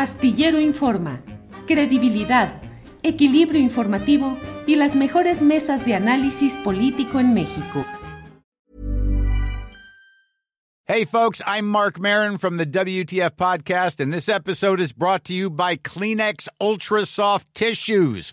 Astillero Informa, credibilidad, equilibrio informativo y las mejores mesas de análisis político en México. Hey, folks, I'm Mark Marin from the WTF Podcast, and this episode is brought to you by Kleenex Ultra Soft Tissues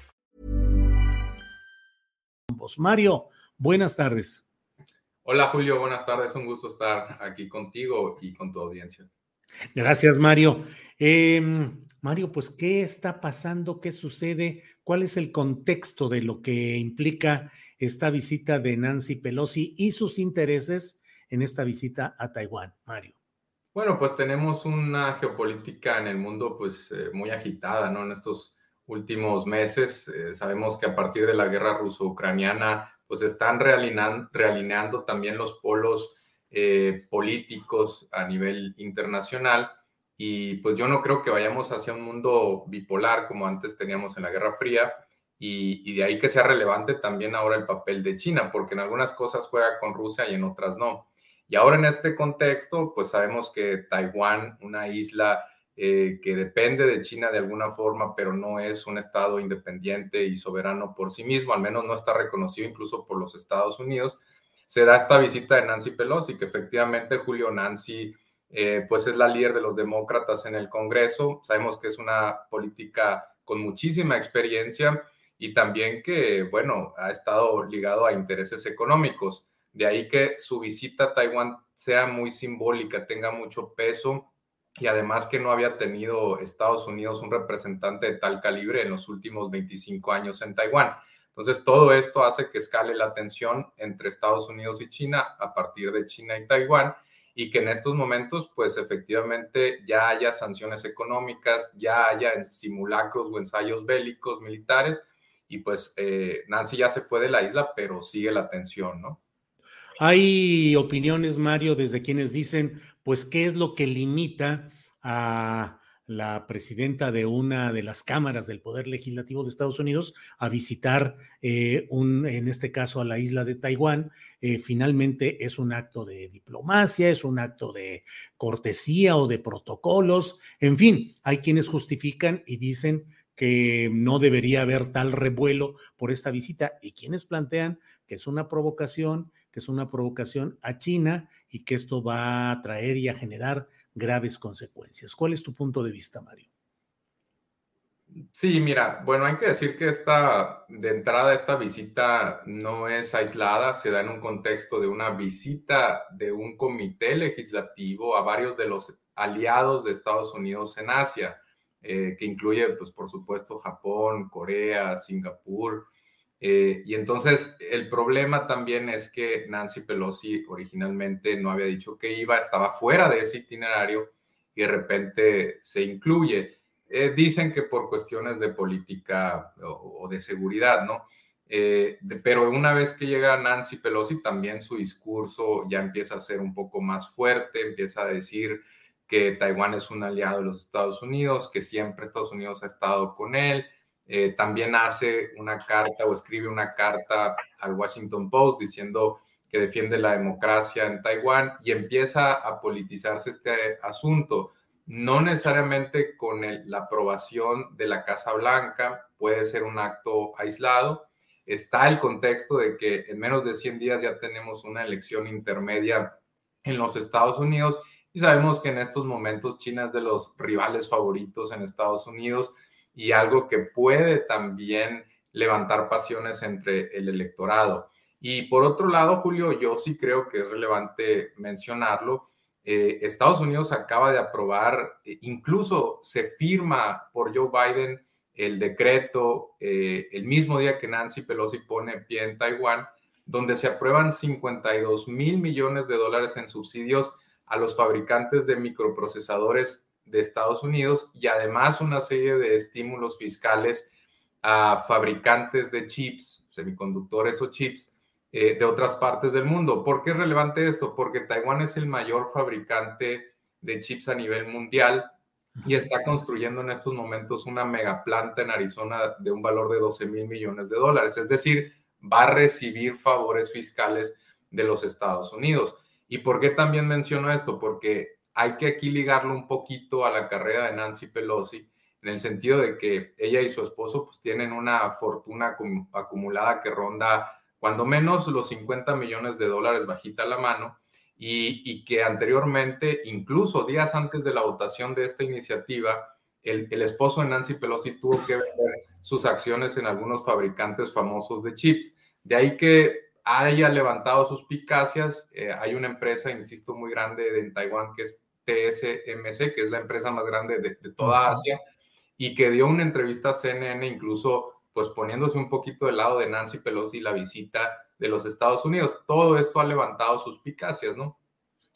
Mario, buenas tardes. Hola Julio, buenas tardes. Un gusto estar aquí contigo y con tu audiencia. Gracias, Mario. Em, Mario, pues, ¿qué está pasando? ¿Qué sucede? ¿Cuál es el contexto de lo que implica esta visita de Nancy Pelosi y sus intereses en esta visita a Taiwán, Mario? Bueno, pues tenemos una geopolítica en el mundo pues eh, muy agitada, ¿no? En estos últimos meses. Eh, sabemos que a partir de la guerra ruso-ucraniana, pues están realineando, también los polos eh, políticos a nivel internacional. Y pues yo no creo que vayamos hacia un mundo bipolar como antes teníamos en la Guerra Fría. Y, y de ahí que sea relevante también ahora el papel de China, porque en algunas cosas juega con Rusia y en otras no. Y ahora en este contexto, pues sabemos que Taiwán, una isla eh, que depende de China de alguna forma, pero no es un Estado independiente y soberano por sí mismo, al menos no está reconocido incluso por los Estados Unidos, se da esta visita de Nancy Pelosi, que efectivamente Julio Nancy, eh, pues es la líder de los demócratas en el Congreso, sabemos que es una política con muchísima experiencia y también que, bueno, ha estado ligado a intereses económicos. De ahí que su visita a Taiwán sea muy simbólica, tenga mucho peso y además que no había tenido Estados Unidos un representante de tal calibre en los últimos 25 años en Taiwán. Entonces, todo esto hace que escale la tensión entre Estados Unidos y China a partir de China y Taiwán y que en estos momentos, pues efectivamente ya haya sanciones económicas, ya haya simulacros o ensayos bélicos militares y pues eh, Nancy ya se fue de la isla, pero sigue la tensión, ¿no? Hay opiniones, Mario, desde quienes dicen, pues, ¿qué es lo que limita a la presidenta de una de las cámaras del Poder Legislativo de Estados Unidos a visitar eh, un, en este caso a la isla de Taiwán. Eh, finalmente es un acto de diplomacia, es un acto de cortesía o de protocolos. En fin, hay quienes justifican y dicen que no debería haber tal revuelo por esta visita y quienes plantean que es una provocación, que es una provocación a China y que esto va a traer y a generar graves consecuencias. ¿Cuál es tu punto de vista, Mario? Sí, mira, bueno, hay que decir que esta, de entrada, esta visita no es aislada, se da en un contexto de una visita de un comité legislativo a varios de los aliados de Estados Unidos en Asia, eh, que incluye, pues, por supuesto, Japón, Corea, Singapur, eh, y entonces el problema también es que Nancy Pelosi originalmente no había dicho que iba, estaba fuera de ese itinerario y de repente se incluye. Eh, dicen que por cuestiones de política o, de seguridad, ¿no? Eh, pero una vez que llega Nancy Pelosi, también su discurso ya empieza a ser un poco más fuerte, empieza a decir que Taiwán es un aliado de los Estados Unidos, que siempre Estados Unidos ha estado con él, eh, también hace una carta o escribe una carta al Washington Post diciendo que defiende la democracia en Taiwán y empieza a politizarse este asunto, no necesariamente con la aprobación de la Casa Blanca, puede ser un acto aislado. Está el contexto de que en menos de 100 días ya tenemos una elección intermedia en los Estados Unidos y sabemos que en estos momentos China es de los rivales favoritos en Estados Unidos y algo que puede también levantar pasiones entre el electorado. Y por otro lado, Julio, yo sí creo que es relevante mencionarlo. Eh, Estados Unidos acaba de aprobar, eh, incluso se firma por Joe Biden el decreto eh, el mismo día que Nancy Pelosi pone pie en Taiwán, donde se aprueban 52 mil millones de dólares en subsidios a los fabricantes de microprocesadores de Estados Unidos y además una serie de estímulos fiscales a fabricantes de chips, semiconductores o chips eh, de otras partes del mundo. ¿Por qué es relevante esto? Porque Taiwán es el mayor fabricante de chips a nivel mundial y está construyendo en estos momentos una megaplanta en Arizona de un valor de 12 mil millones de dólares. Es decir, va a recibir favores fiscales de los Estados Unidos. ¿Y por qué también menciono esto? Porque hay que aquí ligarlo un poquito a la carrera de Nancy Pelosi, en el sentido de que ella y su esposo pues tienen una fortuna acumulada que ronda cuando menos los 50 millones de dólares bajita la mano y, que anteriormente, incluso días antes de la votación de esta iniciativa, el, esposo de Nancy Pelosi tuvo que vender sus acciones en algunos fabricantes famosos de chips. De ahí que haya levantado sus picacias. Eh, hay una empresa, insisto, muy grande en Taiwán que es TSMC, que es la empresa más grande de, de toda Asia, y que dio una entrevista a CNN, incluso pues poniéndose un poquito del lado de Nancy Pelosi la visita de los Estados Unidos. Todo esto ha levantado sus picacias, ¿no?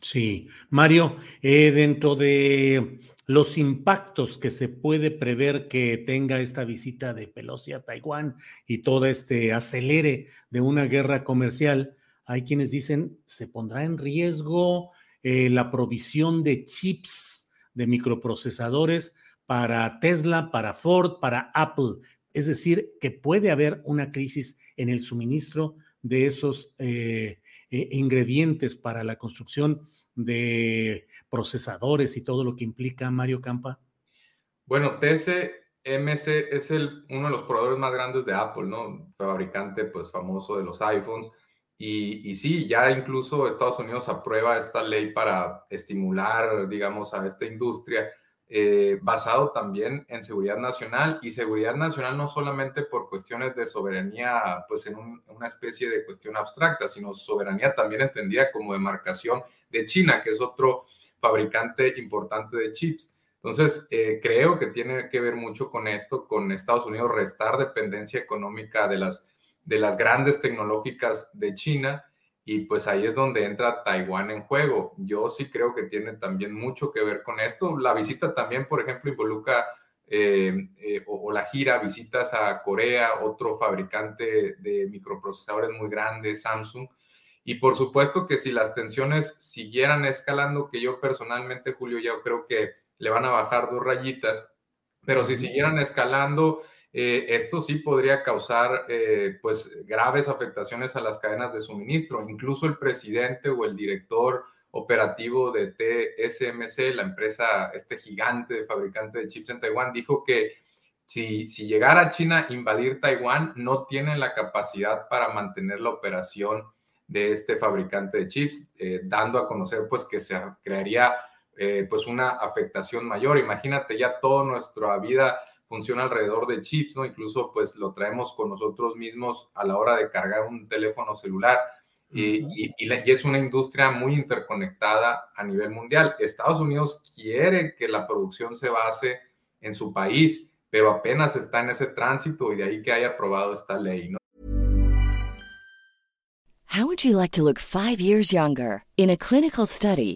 Sí, Mario, eh, dentro de los impactos que se puede prever que tenga esta visita de Pelosi a Taiwán y todo este acelere de una guerra comercial, hay quienes dicen se pondrá en riesgo eh, la provisión de chips de microprocesadores para Tesla, para Ford, para Apple. Es decir, que puede haber una crisis en el suministro de esos eh, eh, ingredientes para la construcción de procesadores y todo lo que implica Mario Campa? Bueno, TSMC es el, uno de los proveedores más grandes de Apple, ¿no? Fabricante pues famoso de los iPhones. Y, y, sí, ya incluso Estados Unidos aprueba esta ley para estimular, digamos, a esta industria eh, basado también en seguridad nacional y seguridad nacional no solamente por cuestiones de soberanía, pues en una especie de cuestión abstracta, sino soberanía también entendida como demarcación de China, que es otro fabricante importante de chips. Entonces, eh, creo que tiene que ver mucho con esto, con Estados Unidos restar dependencia económica de las, de las grandes tecnológicas de China y pues ahí es donde entra Taiwán en juego. Yo sí creo que tiene también mucho que ver con esto. La visita también, por ejemplo, involucra eh, eh, o, la gira, visitas a Corea, otro fabricante de microprocesadores muy grande, Samsung. Y por supuesto que si las tensiones siguieran escalando, que yo personalmente, Julio, ya creo que le van a bajar dos rayitas, pero si siguieran escalando, eh, esto sí podría causar eh, pues graves afectaciones a las cadenas de suministro. Incluso el presidente o el director operativo de TSMC, la empresa, este gigante fabricante de chips en Taiwán, dijo que si, si llegara China a invadir Taiwán, no tienen la capacidad para mantener la operación de este fabricante de chips, eh, dando a conocer pues que se crearía pues una afectación mayor. Imagínate ya toda nuestra vida funciona alrededor de chips, ¿no? Incluso pues lo traemos con nosotros mismos a la hora de cargar un teléfono celular. Y, y, es una industria muy interconectada a nivel mundial. Estados Unidos quiere que la producción se base en su país, pero apenas está en ese tránsito y de ahí que haya aprobado esta ley. ¿no? How would you like to look five years younger? In a clinical study,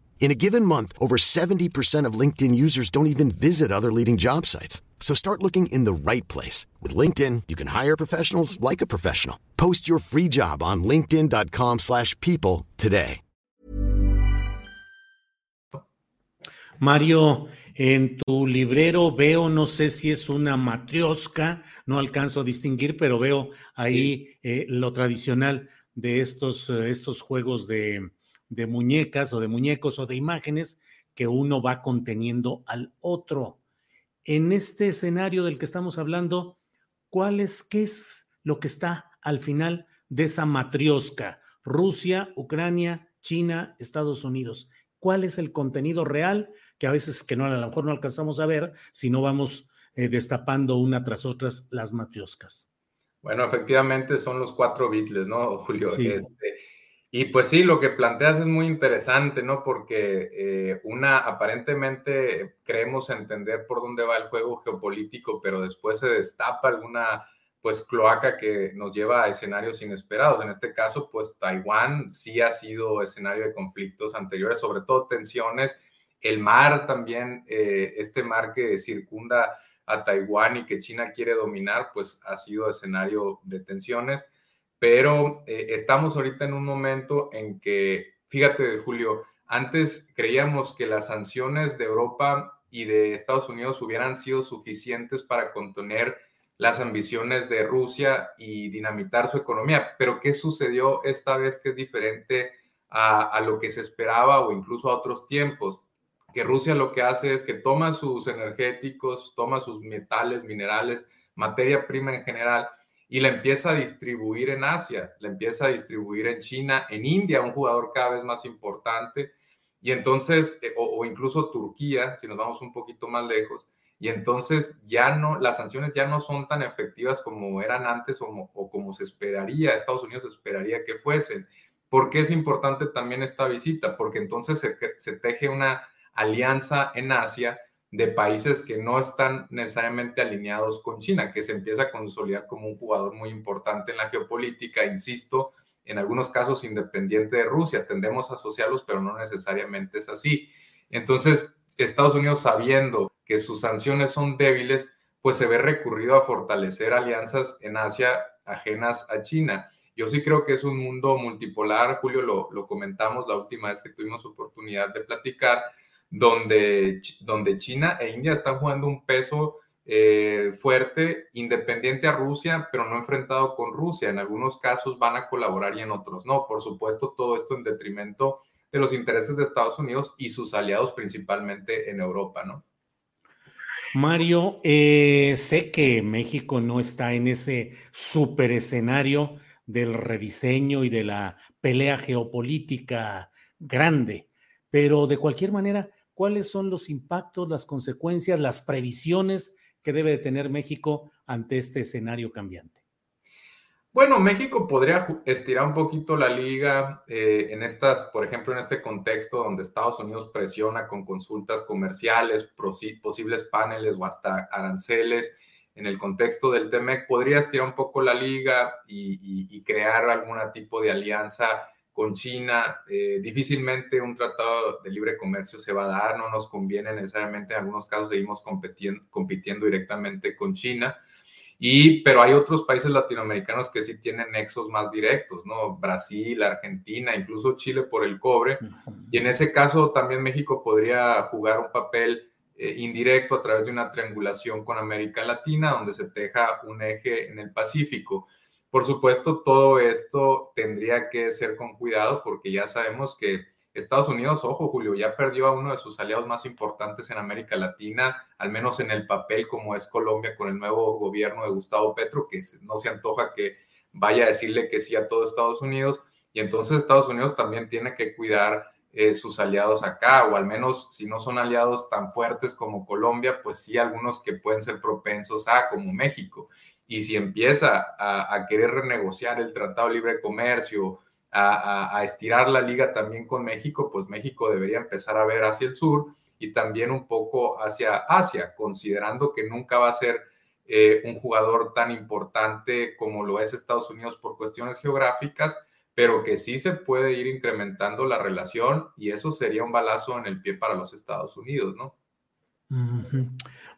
In a given month, over 70% of LinkedIn users don't even visit other leading job sites. So start looking in the right place. With LinkedIn, you can hire professionals like a professional. Post your free job on linkedin.com slash people today. Mario, en tu librero veo, no sé si es una matriosca, no alcanzo a distinguir, pero veo ahí eh, lo tradicional de estos, eh, estos juegos de, de muñecas o de muñecos o de imágenes que uno va conteniendo al otro. En este escenario del que estamos hablando, ¿cuál es, qué es lo que está al final de esa matriosca? Rusia, Ucrania, China, Estados Unidos. ¿Cuál es el contenido real que a veces que no a lo mejor no alcanzamos a ver si no vamos eh, destapando una tras otras las matrioscas? Bueno, efectivamente son los cuatro Beatles, ¿no, Julio? Este, y pues sí, lo que planteas es muy interesante, ¿no? Porque eh, una, aparentemente creemos entender por dónde va el juego geopolítico, pero después se destapa alguna, pues, cloaca que nos lleva a escenarios inesperados. En este caso, pues, Taiwán sí ha sido escenario de conflictos anteriores, sobre todo tensiones. El mar también, eh, este mar que circunda a Taiwán y que China quiere dominar, pues, ha sido escenario de tensiones pero eh, estamos ahorita en un momento en que, fíjate, Julio, antes creíamos que las sanciones de Europa y de Estados Unidos hubieran sido suficientes para contener las ambiciones de Rusia y dinamitar su economía. Pero ¿qué sucedió esta vez que es diferente a, a, lo que se esperaba o incluso a otros tiempos? Que Rusia lo que hace es que toma sus energéticos, toma sus metales, minerales, materia prima en general y la empieza a distribuir en Asia, la empieza a distribuir en China, en India, un jugador cada vez más importante, y entonces, eh, o, incluso Turquía, si nos vamos un poquito más lejos, y entonces ya no, las sanciones ya no son tan efectivas como eran antes o, como se esperaría, Estados Unidos esperaría que fuesen. ¿Por qué es importante también esta visita? Porque entonces se teje una alianza en Asia de países que no están necesariamente alineados con China, que se empieza a consolidar como un jugador muy importante en la geopolítica, insisto, en algunos casos independiente de Rusia, tendemos a asociarlos, pero no necesariamente es así. Entonces, Estados Unidos sabiendo que sus sanciones son débiles, pues se ve recurrido a fortalecer alianzas en Asia ajenas a China. Yo sí creo que es un mundo multipolar, Julio, lo, lo comentamos la última vez que tuvimos oportunidad de platicar, donde, donde China e India están jugando un peso eh, fuerte, independiente a Rusia, pero no enfrentado con Rusia. En algunos casos van a colaborar y en otros no. Por supuesto, todo esto en detrimento de los intereses de Estados Unidos y sus aliados principalmente en Europa, ¿no? Mario, eh, sé que México no está en ese super escenario del rediseño y de la pelea geopolítica grande, pero de cualquier manera, cuáles son los impactos, las consecuencias, las previsiones que debe de tener México ante este escenario cambiante. Bueno, México podría estirar un poquito la liga eh, en estas, por ejemplo, en este contexto donde Estados Unidos presiona con consultas comerciales, posibles paneles o hasta aranceles. En el contexto del TEMEC, podría estirar un poco la liga y, y crear algún tipo de alianza con China. Eh, difícilmente un tratado de libre comercio se va a dar, no nos conviene necesariamente, en algunos casos seguimos compitiendo, compitiendo directamente con China. Y, pero hay otros países latinoamericanos que sí tienen nexos más directos, ¿no? Brasil, Argentina, incluso Chile por el cobre. Y en ese caso también México podría jugar un papel eh, indirecto a través de una triangulación con América Latina, donde se teja un eje en el Pacífico. Por supuesto, todo esto tendría que ser con cuidado porque ya sabemos que Estados Unidos, ojo Julio, ya perdió a uno de sus aliados más importantes en América Latina, al menos en el papel como es Colombia con el nuevo gobierno de Gustavo Petro, que no se antoja que vaya a decirle que sí a todo Estados Unidos. Y entonces Estados Unidos también tiene que cuidar eh, sus aliados acá, o al menos si no son aliados tan fuertes como Colombia, pues sí algunos que pueden ser propensos a, como México. Y si empieza a, querer renegociar el Tratado de Libre Comercio, a, estirar la liga también con México, pues México debería empezar a ver hacia el sur y también un poco hacia Asia, considerando que nunca va a ser eh, un jugador tan importante como lo es Estados Unidos por cuestiones geográficas, pero que sí se puede ir incrementando la relación y eso sería un balazo en el pie para los Estados Unidos, ¿no?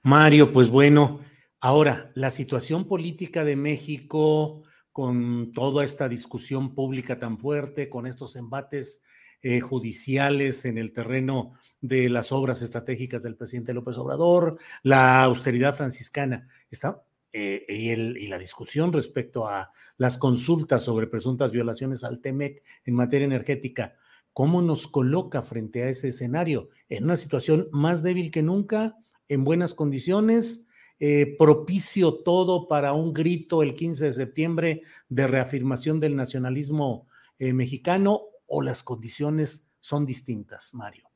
Mario, pues bueno, ahora la situación política de México con toda esta discusión pública tan fuerte, con estos embates eh, judiciales en el terreno de las obras estratégicas del presidente López Obrador, la austeridad franciscana, está eh, y, la discusión respecto a las consultas sobre presuntas violaciones al TEMEC en materia energética, ¿cómo nos coloca frente a ese escenario? En una situación más débil que nunca, en buenas condiciones, eh, propicio todo para un grito el 15 de septiembre de reafirmación del nacionalismo eh, mexicano o las condiciones son distintas, Mario?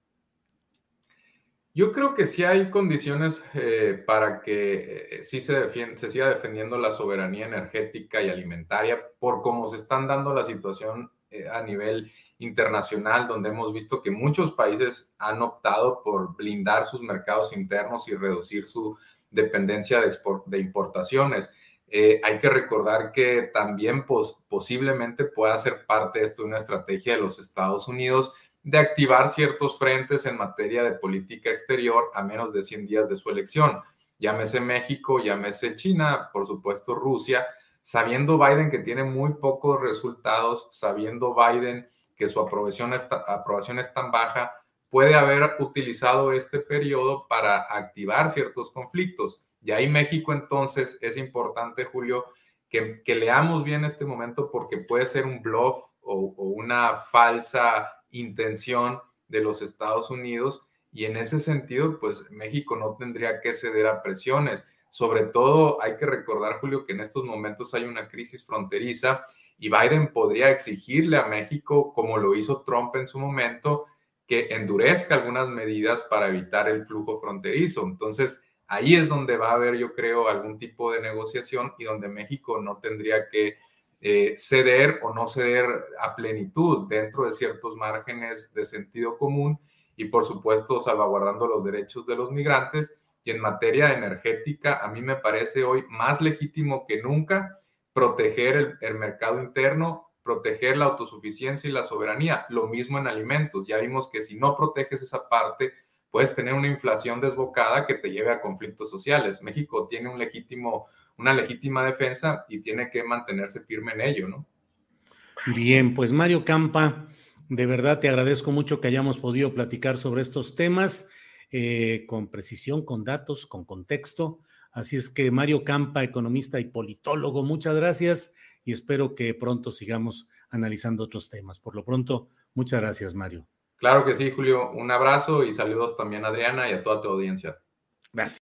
Yo creo que sí hay condiciones eh, para que sí se, se siga defendiendo la soberanía energética y alimentaria por cómo se están dando la situación a nivel internacional, donde hemos visto que muchos países han optado por blindar sus mercados internos y reducir su dependencia de, importaciones. hay que recordar que también posiblemente pueda ser parte de esto una estrategia de los Estados Unidos de activar ciertos frentes en materia de política exterior a menos de 100 días de su elección. Llámese México, llámese China, por supuesto Rusia, sabiendo Biden que tiene muy pocos resultados, sabiendo Biden que su aprobación, aprobación es tan baja, puede haber utilizado este periodo para activar ciertos conflictos. Y ahí México entonces es importante, Julio, que, leamos bien este momento porque puede ser un bluff o, o una falsa intención de los Estados Unidos y en ese sentido, pues México no tendría que ceder a presiones. Sobre todo hay que recordar, Julio, que en estos momentos hay una crisis fronteriza y Biden podría exigirle a México, como lo hizo Trump en su momento, que endurezca algunas medidas para evitar el flujo fronterizo. Entonces, ahí es donde va a haber, yo creo, algún tipo de negociación y donde México no tendría que eh, ceder o no ceder a plenitud dentro de ciertos márgenes de sentido común y por supuesto salvaguardando los derechos de los migrantes. Y en materia energética, a mí me parece hoy más legítimo que nunca proteger el, mercado interno, proteger la autosuficiencia y la soberanía. Lo mismo en alimentos. Ya vimos que si no proteges esa parte, puedes tener una inflación desbocada que te lleve a conflictos sociales. México tiene un legítimo una legítima defensa y tiene que mantenerse firme en ello, ¿no? Bien, pues Mario Campa, de verdad te agradezco mucho que hayamos podido platicar sobre estos temas eh, con precisión, con datos, con contexto. Así es que Mario Campa, economista y politólogo, muchas gracias y espero que pronto sigamos analizando otros temas. Por lo pronto, muchas gracias, Mario. Claro que sí, Julio. Un abrazo y saludos también a Adriana y a toda tu audiencia. Gracias.